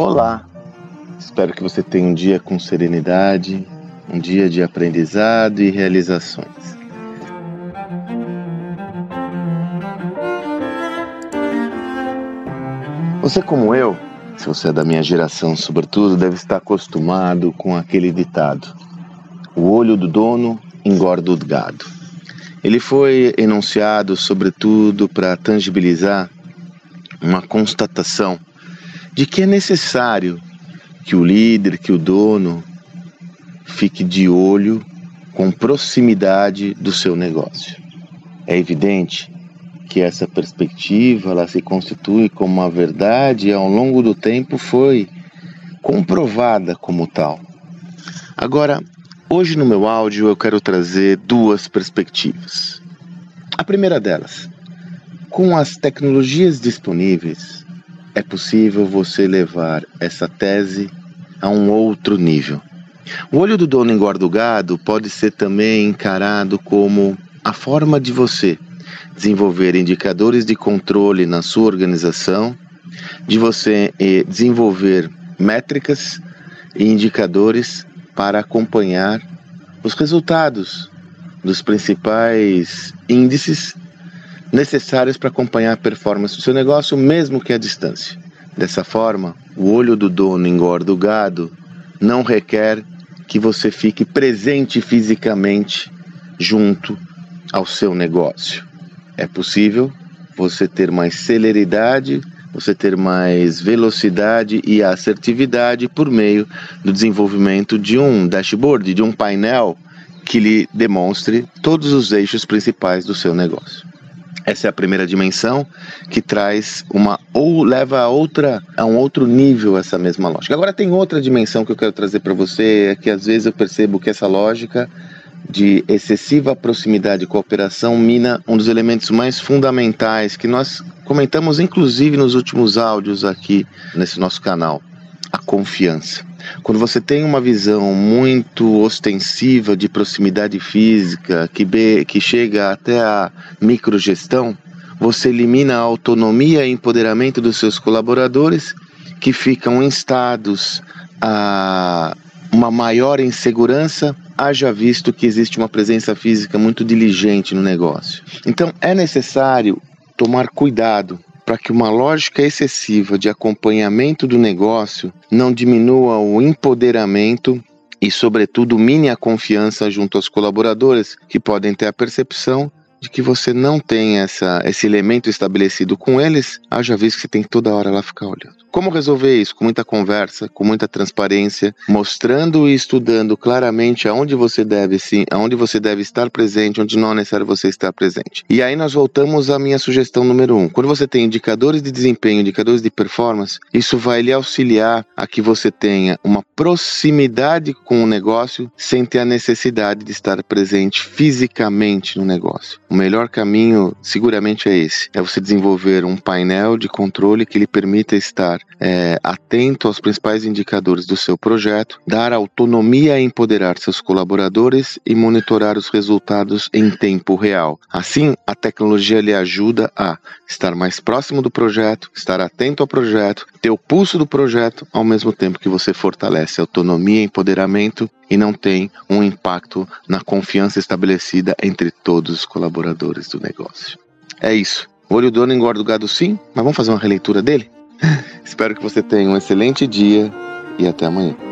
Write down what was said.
Olá! Espero que você tenha um dia com serenidade, um dia de aprendizado e realizações. Você, como eu, se você é da minha geração, sobretudo, deve estar acostumado com aquele ditado: o olho do dono engorda o gado. Ele foi enunciado, sobretudo, para tangibilizar uma constatação de que é necessário que o líder, que o dono fique de olho com proximidade do seu negócio. É evidente que essa perspectiva ela se constitui como uma verdade e ao longo do tempo foi comprovada como tal. Agora, hoje no meu áudio eu quero trazer duas perspectivas. A primeira delas, com as tecnologias disponíveis, é possível você levar essa tese a um outro nível. O olho do dono engorda o gado pode ser também encarado como a forma de você desenvolver indicadores de controle na sua organização, de você eh, desenvolver métricas e indicadores para acompanhar os resultados dos principais índices necessários para acompanhar a performance do seu negócio, mesmo que à distância. Dessa forma, o olho do dono engorda o gado não requer que você fique presente fisicamente junto ao seu negócio é possível você ter mais celeridade, você ter mais velocidade e assertividade por meio do desenvolvimento de um dashboard, de um painel que lhe demonstre todos os eixos principais do seu negócio. Essa é a primeira dimensão que traz uma ou leva a outra a um outro nível essa mesma lógica. Agora tem outra dimensão que eu quero trazer para você, é que às vezes eu percebo que essa lógica de excessiva proximidade e cooperação mina um dos elementos mais fundamentais que nós comentamos, inclusive nos últimos áudios aqui nesse nosso canal: a confiança. Quando você tem uma visão muito ostensiva de proximidade física, que, be, que chega até a microgestão, você elimina a autonomia e empoderamento dos seus colaboradores, que ficam instados a uma maior insegurança, haja visto que existe uma presença física muito diligente no negócio. Então é necessário tomar cuidado para que uma lógica excessiva de acompanhamento do negócio não diminua o empoderamento e, sobretudo, mine a confiança junto aos colaboradores, que podem ter a percepção de que você não tem essa, esse elemento estabelecido com eles, haja visto que você tem que toda hora lá ficar olhando. Como resolver isso? Com muita conversa, com muita transparência, mostrando e estudando claramente aonde você deve sim, aonde você deve estar presente, onde não é necessário você estar presente. E aí nós voltamos à minha sugestão número um. Quando você tem indicadores de desempenho, indicadores de performance, isso vai lhe auxiliar a que você tenha uma proximidade com o negócio sem ter a necessidade de estar presente fisicamente no negócio. O melhor caminho, seguramente, é esse: é você desenvolver um painel de controle que lhe permita estar é, atento aos principais indicadores do seu projeto, dar autonomia a empoderar seus colaboradores e monitorar os resultados em tempo real. Assim, a tecnologia lhe ajuda a estar mais próximo do projeto, estar atento ao projeto, ter o pulso do projeto, ao mesmo tempo que você fortalece autonomia e empoderamento e não tem um impacto na confiança estabelecida entre todos os colaboradores do negócio. É isso. O olho do dono engorda o gado sim, mas vamos fazer uma releitura dele? Espero que você tenha um excelente dia e até amanhã.